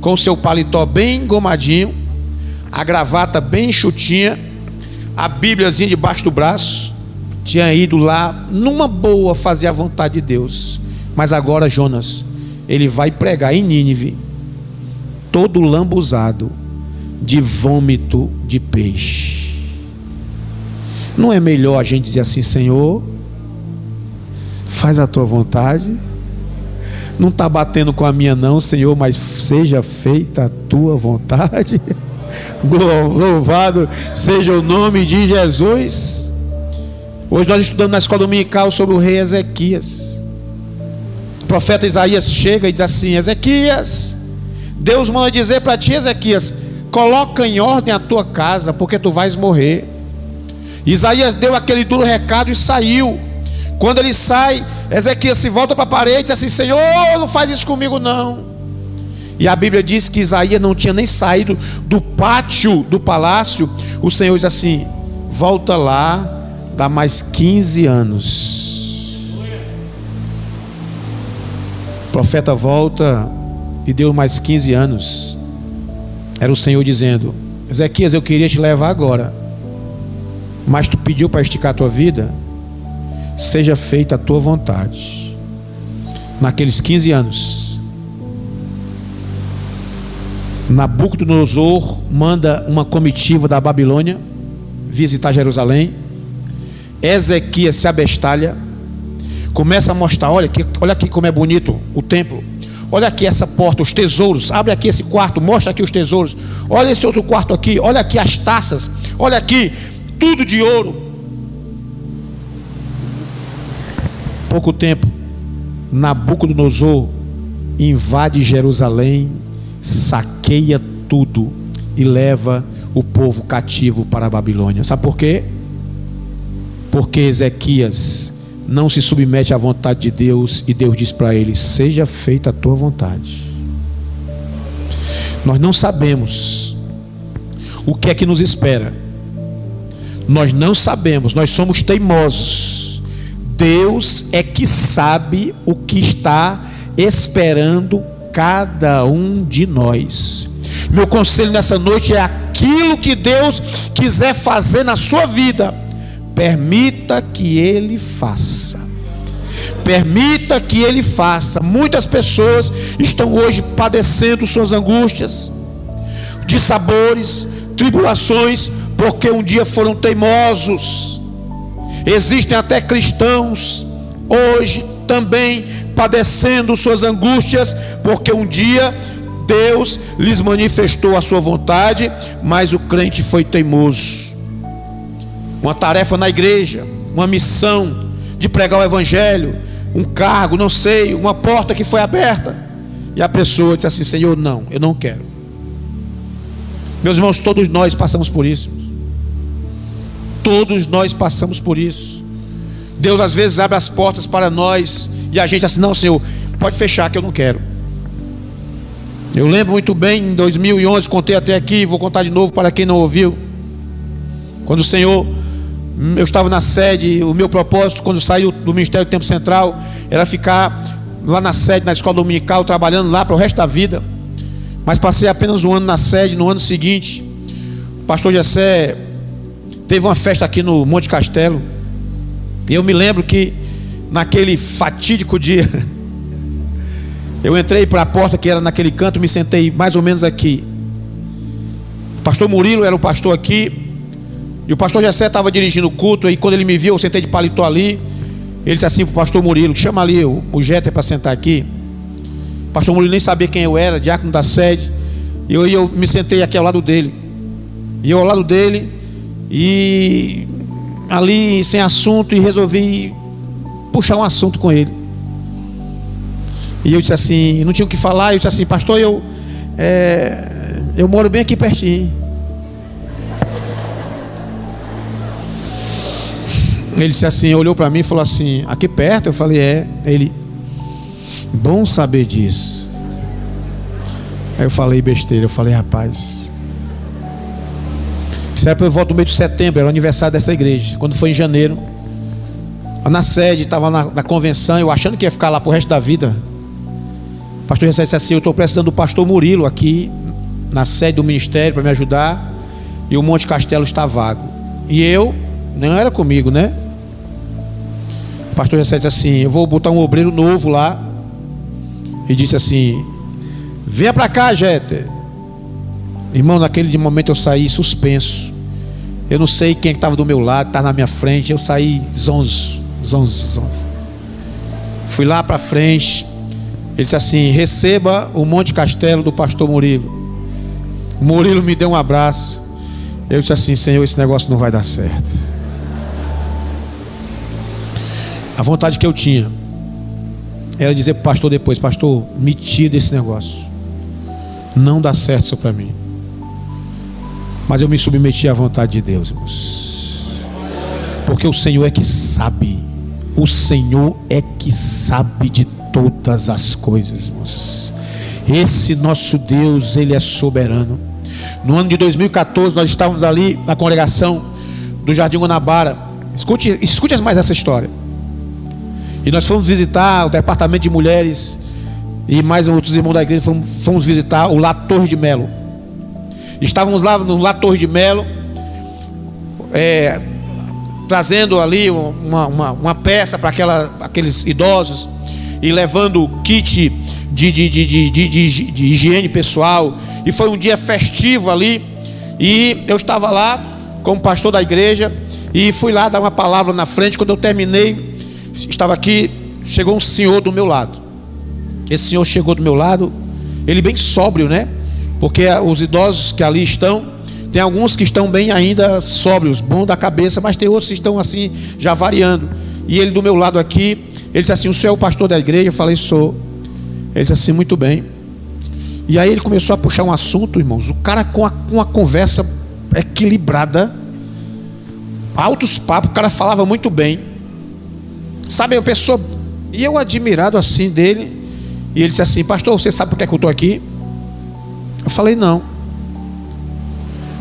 com o seu paletó bem engomadinho, a gravata bem chutinha, a Bíbliazinha debaixo do braço. Tinha ido lá numa boa fazer a vontade de Deus. Mas agora Jonas, ele vai pregar em Nínive, todo lambuzado de vômito de peixe. Não é melhor a gente dizer assim, Senhor, faz a tua vontade. Não está batendo com a minha, não, Senhor, mas seja feita a tua vontade. Louvado seja o nome de Jesus. Hoje nós estudamos na escola dominical sobre o rei Ezequias. O profeta Isaías chega e diz assim: Ezequias, Deus manda dizer para ti, Ezequias, coloca em ordem a tua casa, porque tu vais morrer. Isaías deu aquele duro recado e saiu. Quando ele sai, Ezequias se volta para a parede e diz assim: Senhor, não faz isso comigo não. E a Bíblia diz que Isaías não tinha nem saído do pátio do palácio. O Senhor diz assim: volta lá, dá mais 15 anos. O profeta volta e deu mais 15 anos. Era o Senhor dizendo: Ezequias, eu queria te levar agora, mas tu pediu para esticar a tua vida seja feita a tua vontade. Naqueles 15 anos, Nabucodonosor manda uma comitiva da Babilônia visitar Jerusalém. Ezequias se abestalha, começa a mostrar: olha aqui, olha aqui como é bonito o templo. Olha aqui essa porta, os tesouros. Abre aqui esse quarto, mostra aqui os tesouros. Olha esse outro quarto aqui. Olha aqui as taças. Olha aqui, tudo de ouro. pouco tempo, Nabucodonosor invade Jerusalém, saqueia tudo e leva o povo cativo para a Babilônia. Sabe por quê? Porque Ezequias não se submete à vontade de Deus e Deus diz para ele: Seja feita a tua vontade. Nós não sabemos o que é que nos espera. Nós não sabemos, nós somos teimosos Deus é que sabe o que está esperando cada um de nós. Meu conselho nessa noite é aquilo que Deus quiser fazer na sua vida, permita que Ele faça. Permita que Ele faça. Muitas pessoas estão hoje padecendo suas angústias, de sabores, tribulações, porque um dia foram teimosos. Existem até cristãos hoje também padecendo suas angústias, porque um dia Deus lhes manifestou a sua vontade, mas o crente foi teimoso. Uma tarefa na igreja, uma missão de pregar o evangelho, um cargo, não sei, uma porta que foi aberta. E a pessoa disse assim: Senhor, não, eu não quero. Meus irmãos, todos nós passamos por isso. Todos nós passamos por isso. Deus às vezes abre as portas para nós e a gente assim: Não, Senhor, pode fechar que eu não quero. Eu lembro muito bem, em 2011, contei até aqui, vou contar de novo para quem não ouviu. Quando o Senhor eu estava na sede, o meu propósito quando saí do Ministério do Tempo Central era ficar lá na sede, na escola dominical, trabalhando lá para o resto da vida. Mas passei apenas um ano na sede, no ano seguinte, o pastor Jessé teve uma festa aqui no Monte Castelo. E eu me lembro que naquele fatídico dia, eu entrei para a porta que era naquele canto, me sentei mais ou menos aqui. O pastor Murilo era o pastor aqui, e o pastor Jessé estava dirigindo o culto, e quando ele me viu, eu sentei de paletó ali. Ele disse assim para o pastor Murilo: chama ali o, o Jeter para sentar aqui. O pastor Murilo nem sabia quem eu era, diácono da sede. E eu, eu me sentei aqui ao lado dele. E eu ao lado dele, e ali sem assunto, e resolvi puxar um assunto com ele. E eu disse assim, não tinha o que falar, eu disse assim, pastor, eu, é, eu moro bem aqui pertinho. Ele disse assim, olhou para mim e falou assim: aqui perto? Eu falei: é. Ele, bom saber disso. Aí eu falei besteira, eu falei: rapaz. Isso era por volta do mês de setembro, era o aniversário dessa igreja. Quando foi em janeiro, na sede, estava na, na, convenção, eu achando que ia ficar lá pro resto da vida. O pastor já disse assim: Eu estou precisando do pastor Murilo aqui, na sede do ministério, para me ajudar. E o Monte Castelo está vago. E eu, não era comigo, né? pastor Jessé disse assim: Eu vou botar um obreiro novo lá. E disse assim: Venha para cá, Jeter. Irmão, naquele momento eu saí suspenso. Eu não sei quem estava do meu lado, estava na minha frente. Eu saí zonzo, zonzo, zonzo. Fui lá para frente. Ele disse assim: Receba o Monte Castelo do pastor Murilo. O Murilo me deu um abraço. Eu disse assim: Senhor, esse negócio não vai dar certo. A vontade que eu tinha era dizer para o pastor depois: Pastor, me tira desse negócio. Não dá certo isso para mim. Mas eu me submeti à vontade de Deus, irmãos. Porque o Senhor é que sabe. O Senhor é que sabe de todas as coisas, irmãos. Esse nosso Deus, Ele é soberano. No ano de 2014, nós estávamos ali na congregação do Jardim Guanabara. Escute, escute mais essa história. E nós fomos visitar o departamento de mulheres e mais outros irmãos da igreja fomos, fomos visitar o La Torre de Melo. Estávamos lá no La Torre de Melo, é, trazendo ali uma, uma, uma peça para aqueles idosos e levando kit de, de, de, de, de, de higiene pessoal. E foi um dia festivo ali. E eu estava lá como pastor da igreja e fui lá dar uma palavra na frente. Quando eu terminei, estava aqui, chegou um senhor do meu lado. Esse senhor chegou do meu lado, ele bem sóbrio, né? Porque os idosos que ali estão, tem alguns que estão bem ainda sóbrios, bom da cabeça, mas tem outros que estão assim, já variando. E ele do meu lado aqui, ele disse assim: O senhor é o pastor da igreja? Eu falei: Sou. Ele disse assim: Muito bem. E aí ele começou a puxar um assunto, irmãos. O cara com a, com a conversa equilibrada, altos papos, o cara falava muito bem. Sabe, a pessoa. E eu admirado assim dele. E ele disse assim: Pastor, você sabe por que, é que eu estou aqui? Eu falei: Não.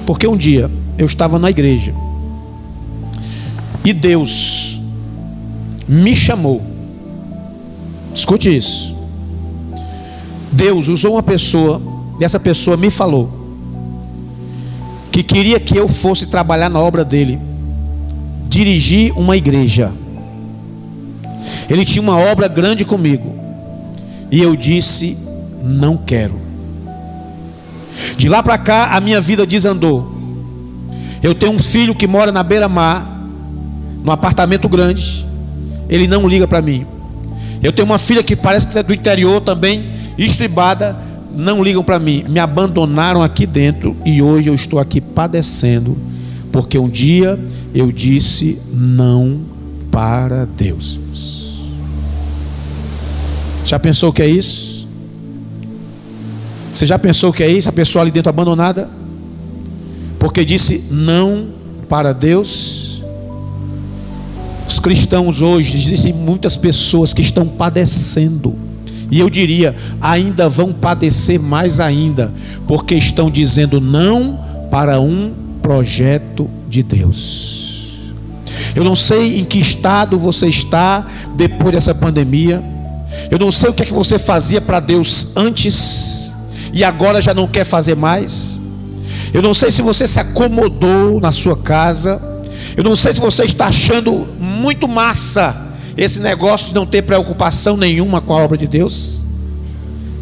Porque um dia eu estava na igreja. E Deus me chamou. Escute isso. Deus usou uma pessoa, e essa pessoa me falou que queria que eu fosse trabalhar na obra dele, dirigir uma igreja. Ele tinha uma obra grande comigo. E eu disse: Não quero. De lá para cá, a minha vida desandou. Eu tenho um filho que mora na beira-mar, num apartamento grande. Ele não liga para mim. Eu tenho uma filha que parece que é do interior também, estribada, não ligam para mim. Me abandonaram aqui dentro e hoje eu estou aqui padecendo, porque um dia eu disse não para Deus. Já pensou o que é isso? Você já pensou o que é isso? A pessoa ali dentro abandonada? Porque disse não para Deus. Os cristãos hoje, existem muitas pessoas que estão padecendo. E eu diria, ainda vão padecer mais ainda, porque estão dizendo não para um projeto de Deus. Eu não sei em que estado você está depois dessa pandemia. Eu não sei o que é que você fazia para Deus antes e agora já não quer fazer mais. Eu não sei se você se acomodou na sua casa. Eu não sei se você está achando muito massa esse negócio de não ter preocupação nenhuma com a obra de Deus.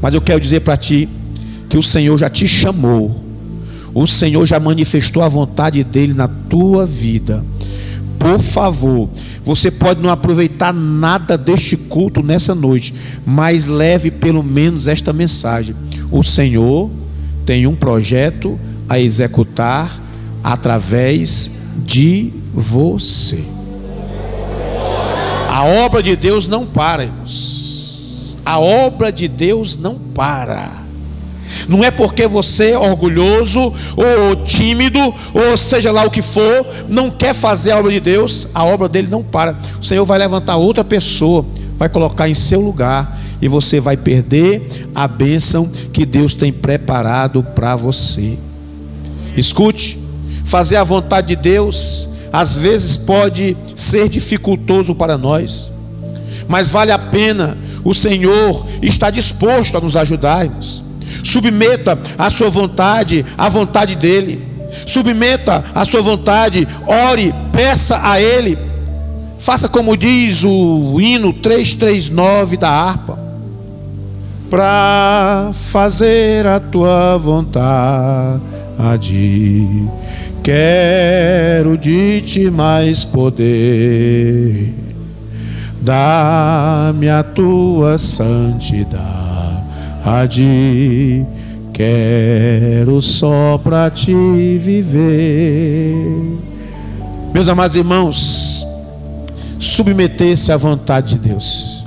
Mas eu quero dizer para ti que o Senhor já te chamou. O Senhor já manifestou a vontade dele na tua vida. Por favor, você pode não aproveitar nada deste culto nessa noite, mas leve pelo menos esta mensagem. O Senhor tem um projeto a executar através de você. A obra de Deus não para, irmãos. A obra de Deus não para. Não é porque você é orgulhoso ou tímido, ou seja lá o que for, não quer fazer a obra de Deus, a obra dele não para. O Senhor vai levantar outra pessoa, vai colocar em seu lugar, e você vai perder a bênção que Deus tem preparado para você. Escute, fazer a vontade de Deus às vezes pode ser dificultoso para nós, mas vale a pena, o Senhor está disposto a nos ajudarmos. Submeta a sua vontade à vontade dEle. Submeta a sua vontade, ore, peça a Ele. Faça como diz o hino 339 da harpa. Para fazer a tua vontade, quero de ti mais poder. Dá-me a tua santidade quero só para te viver. Meus amados irmãos, submeter-se à vontade de Deus.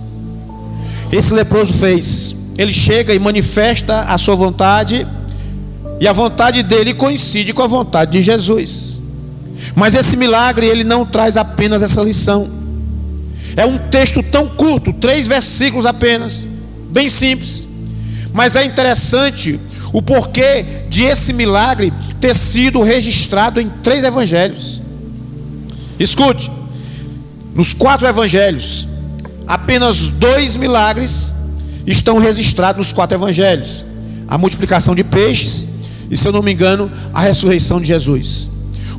Esse leproso fez. Ele chega e manifesta a sua vontade, e a vontade dele coincide com a vontade de Jesus. Mas esse milagre ele não traz apenas essa lição. É um texto tão curto, três versículos apenas, bem simples. Mas é interessante o porquê de esse milagre ter sido registrado em três evangelhos. Escute, nos quatro evangelhos, apenas dois milagres estão registrados nos quatro evangelhos: a multiplicação de peixes e, se eu não me engano, a ressurreição de Jesus.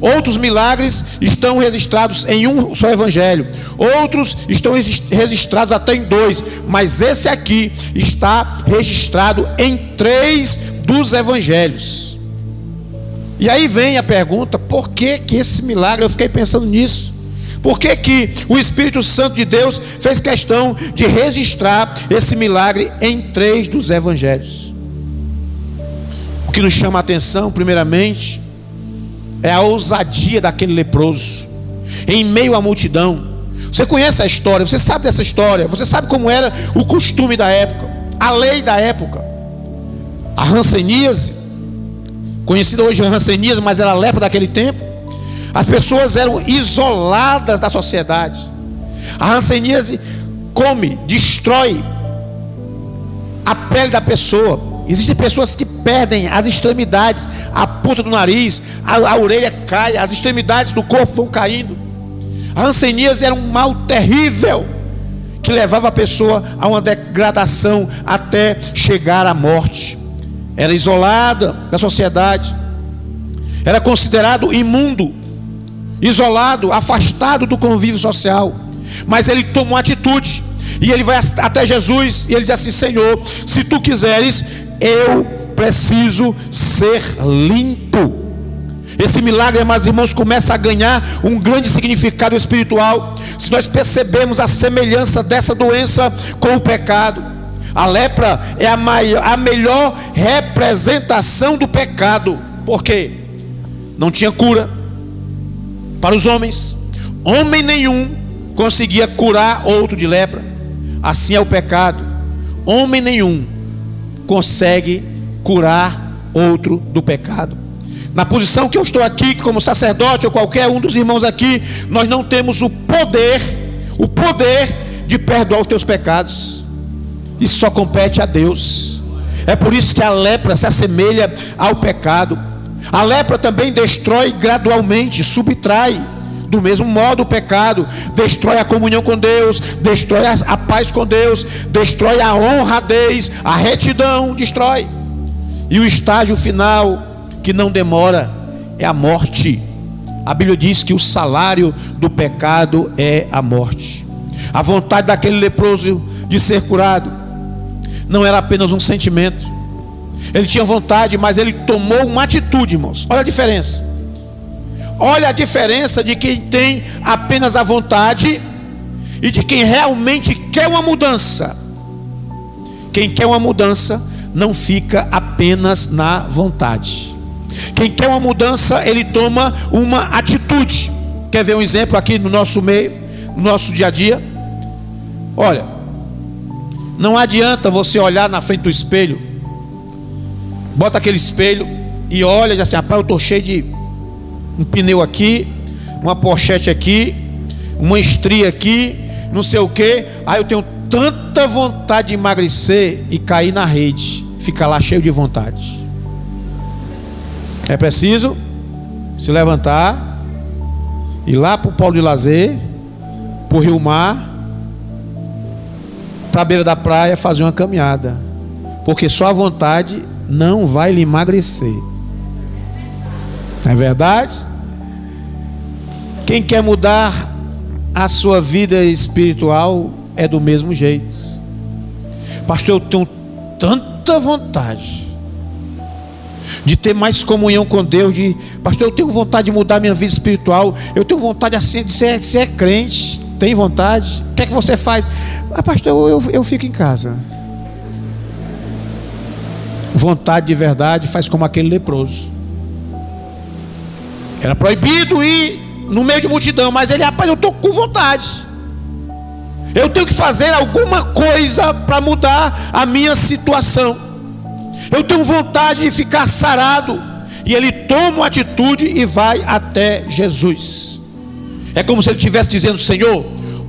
Outros milagres estão registrados em um só evangelho. Outros estão registrados até em dois. Mas esse aqui está registrado em três dos evangelhos. E aí vem a pergunta: por que, que esse milagre? Eu fiquei pensando nisso. Por que, que o Espírito Santo de Deus fez questão de registrar esse milagre em três dos evangelhos? O que nos chama a atenção, primeiramente, é a ousadia daquele leproso, em meio à multidão. Você conhece a história, você sabe dessa história, você sabe como era o costume da época, a lei da época. A ranceníase, conhecida hoje ranceníase, mas era a lepra daquele tempo. As pessoas eram isoladas da sociedade. A ranceníase come, destrói a pele da pessoa. Existem pessoas que perdem as extremidades, a ponta do nariz, a, a orelha cai, as extremidades do corpo vão caindo. A hanseníase era um mal terrível que levava a pessoa a uma degradação até chegar à morte. Era isolada da sociedade, era considerado imundo, isolado, afastado do convívio social. Mas ele tomou atitude. E ele vai até Jesus e ele diz assim: Senhor, se tu quiseres, eu preciso ser limpo. Esse milagre, amados irmãos, começa a ganhar um grande significado espiritual se nós percebemos a semelhança dessa doença com o pecado. A lepra é a, maior, a melhor representação do pecado, porque não tinha cura para os homens, homem nenhum conseguia curar outro de lepra. Assim é o pecado, homem nenhum consegue curar outro do pecado. Na posição que eu estou aqui, como sacerdote ou qualquer um dos irmãos aqui, nós não temos o poder, o poder de perdoar os teus pecados. Isso só compete a Deus. É por isso que a lepra se assemelha ao pecado. A lepra também destrói gradualmente, subtrai. Do mesmo modo, o pecado destrói a comunhão com Deus, destrói a paz com Deus, destrói a honradez, a retidão, destrói. E o estágio final, que não demora, é a morte. A Bíblia diz que o salário do pecado é a morte. A vontade daquele leproso de ser curado não era apenas um sentimento. Ele tinha vontade, mas ele tomou uma atitude, irmãos. Olha a diferença. Olha a diferença de quem tem apenas a vontade e de quem realmente quer uma mudança. Quem quer uma mudança não fica apenas na vontade. Quem quer uma mudança, ele toma uma atitude. Quer ver um exemplo aqui no nosso meio, no nosso dia a dia? Olha, não adianta você olhar na frente do espelho, bota aquele espelho e olha diz assim: rapaz, eu estou cheio de um pneu aqui, uma pochete aqui, uma estria aqui, não sei o que. Aí eu tenho tanta vontade de emagrecer e cair na rede, ficar lá cheio de vontade. É preciso se levantar, ir lá para o de lazer, para o Rio Mar, para a beira da praia fazer uma caminhada. Porque só a vontade não vai lhe emagrecer. Não é verdade? Quem quer mudar a sua vida espiritual é do mesmo jeito. Pastor, eu tenho tanta vontade de ter mais comunhão com Deus, de pastor, eu tenho vontade de mudar minha vida espiritual, eu tenho vontade assim de ser, de ser crente, tem vontade? O que é que você faz? Ah, pastor, eu, eu, eu fico em casa. Vontade de verdade faz como aquele leproso. Era proibido ir no meio de multidão, mas ele, rapaz, eu estou com vontade. Eu tenho que fazer alguma coisa para mudar a minha situação. Eu tenho vontade de ficar sarado. E ele toma uma atitude e vai até Jesus. É como se ele estivesse dizendo: Senhor,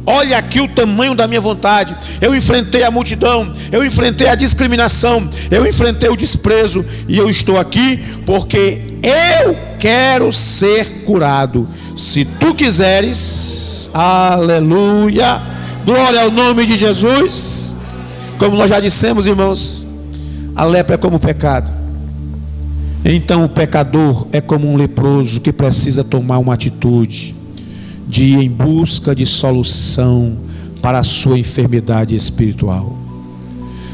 Olha aqui o tamanho da minha vontade. Eu enfrentei a multidão, eu enfrentei a discriminação, eu enfrentei o desprezo e eu estou aqui porque eu quero ser curado. Se tu quiseres, aleluia, glória ao nome de Jesus. Como nós já dissemos, irmãos, a lepra é como o pecado. Então o pecador é como um leproso que precisa tomar uma atitude de ir em busca de solução para a sua enfermidade espiritual.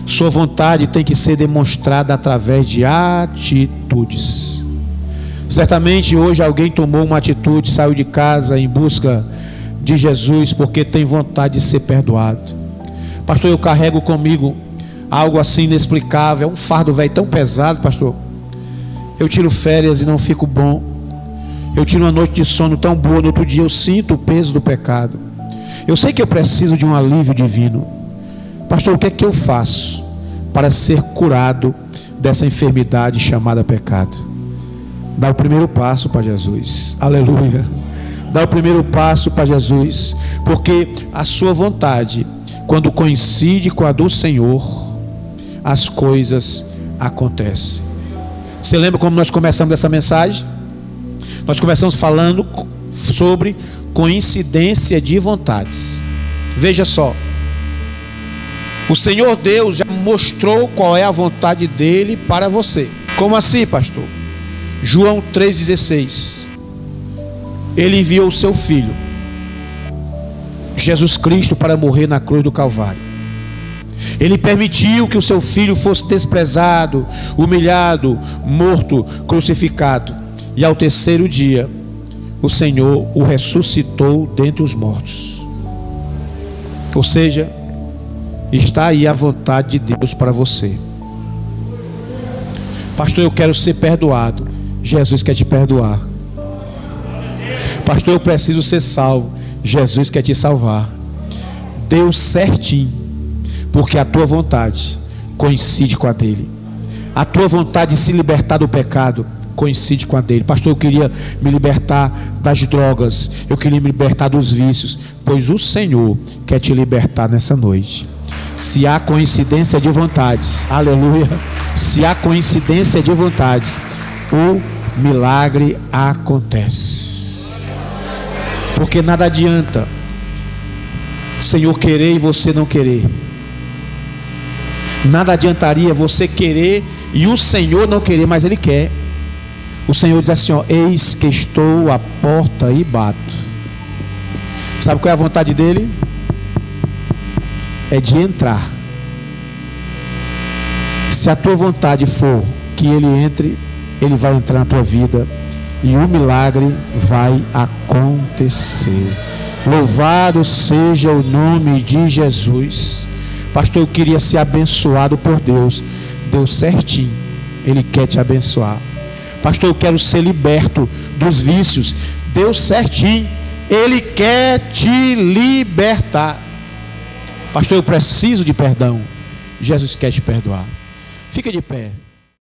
Sua vontade tem que ser demonstrada através de atitudes. Certamente hoje alguém tomou uma atitude, saiu de casa em busca de Jesus porque tem vontade de ser perdoado. Pastor, eu carrego comigo algo assim inexplicável, é um fardo velho tão pesado, pastor. Eu tiro férias e não fico bom. Eu tiro uma noite de sono tão boa, no outro dia eu sinto o peso do pecado. Eu sei que eu preciso de um alívio divino. Pastor, o que é que eu faço para ser curado dessa enfermidade chamada pecado? Dá o primeiro passo para Jesus. Aleluia. Dá o primeiro passo para Jesus, porque a sua vontade, quando coincide com a do Senhor, as coisas acontecem. Você lembra como nós começamos essa mensagem? Nós começamos falando sobre coincidência de vontades. Veja só. O Senhor Deus já mostrou qual é a vontade dele para você. Como assim, pastor? João 3,16. Ele enviou o seu filho, Jesus Cristo, para morrer na cruz do Calvário. Ele permitiu que o seu filho fosse desprezado, humilhado, morto, crucificado E ao terceiro dia, o Senhor o ressuscitou dentre os mortos. Ou seja, está aí a vontade de Deus para você. Pastor, eu quero ser perdoado. Jesus quer te perdoar. Pastor, eu preciso ser salvo. Jesus quer te salvar. Deus certinho, porque a tua vontade coincide com a dele. A tua vontade de se libertar do pecado coincide com a dele. Pastor, eu queria me libertar das drogas, eu queria me libertar dos vícios, pois o Senhor quer te libertar nessa noite. Se há coincidência de vontades, aleluia. Se há coincidência de vontades, o milagre acontece. Porque nada adianta Senhor querer e você não querer. Nada adiantaria você querer e o Senhor não querer, mas Ele quer. O Senhor diz assim: ó, Eis que estou à porta e bato. Sabe qual é a vontade dele? É de entrar. Se a tua vontade for que ele entre, ele vai entrar na tua vida e o milagre vai acontecer. Louvado seja o nome de Jesus. Pastor, eu queria ser abençoado por Deus. Deu certinho. Ele quer te abençoar. Pastor, eu quero ser liberto dos vícios. Deu certinho. Ele quer te libertar. Pastor, eu preciso de perdão. Jesus quer te perdoar. Fica de pé.